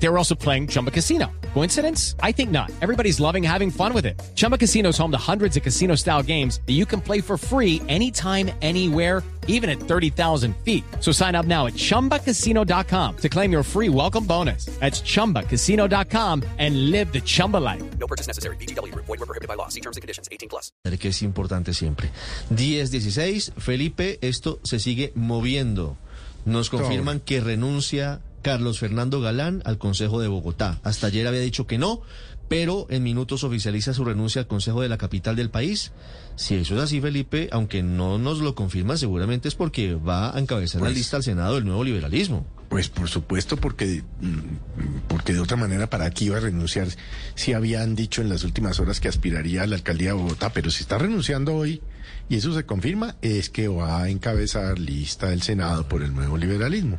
They were also playing Chumba Casino. Coincidence? I think not. Everybody's loving having fun with it. Chumba Casino is home to hundreds of casino style games that you can play for free anytime, anywhere, even at 30,000 feet. So sign up now at chumbacasino.com to claim your free welcome bonus. That's chumbacasino.com and live the Chumba life. No purchase necessary. BGW. Void were prohibited by law. See terms and conditions. 18 plus. que es importante siempre. 10-16, Felipe, esto se sigue moviendo. Nos confirman que renuncia Carlos Fernando Galán al Consejo de Bogotá. Hasta ayer había dicho que no, pero en minutos oficializa su renuncia al Consejo de la capital del país. Si eso es así, Felipe, aunque no nos lo confirma, seguramente es porque va a encabezar la Pues- lista al Senado del nuevo liberalismo. Pues por supuesto, porque, mm, porque de otra manera, ¿para qué iba a renunciar? Si habían dicho en las últimas horas que aspiraría a la alcaldía de Bogotá, pero si está renunciando hoy y eso se confirma, es que va a encabezar lista del Senado por el nuevo liberalismo.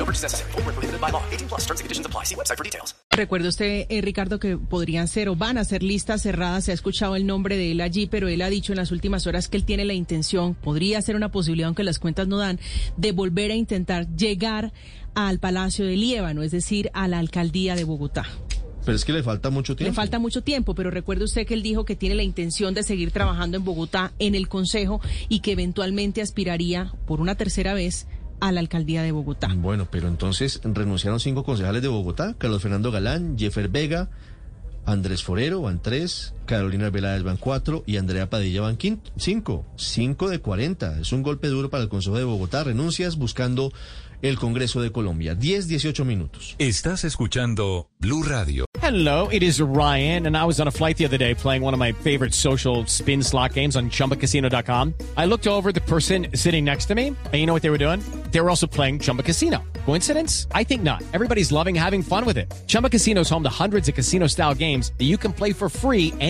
No purchase necessary. Void were prohibited by law. 18 plus. Terms and conditions apply. See website for details. Recuerda usted, eh, Ricardo, que podrían ser o van a ser listas cerradas. Se ha escuchado el nombre de él allí, pero él ha dicho en las últimas horas que él tiene la intención, podría ser una posibilidad, aunque las cuentas no dan, de volver a intentar llegar al Palacio de Líbano, es decir, a la alcaldía de Bogotá. Pero es que le falta mucho tiempo. Le falta mucho tiempo, pero recuerde usted que él dijo que tiene la intención de seguir trabajando en Bogotá, en el Consejo, y que eventualmente aspiraría por una tercera vez a la alcaldía de Bogotá. Bueno, pero entonces renunciaron cinco concejales de Bogotá, Carlos Fernando Galán, Jeffer Vega, Andrés Forero van tres, Carolina Veláez van cuatro y Andrea Padilla van quin- cinco. Cinco de cuarenta. Es un golpe duro para el Consejo de Bogotá. Renuncias buscando el Congreso de Colombia. 10, 18 minutos. Estás escuchando Blue Radio. Hello, it is Ryan, and I was on a flight the other day playing one of my favorite social spin slot games on chumbacasino.com. I looked over the person sitting next to me, and you know what they were doing? They were also playing Chumba Casino. Coincidence? I think not. Everybody's loving having fun with it. Chumba Casino is home to hundreds of casino style games that you can play for free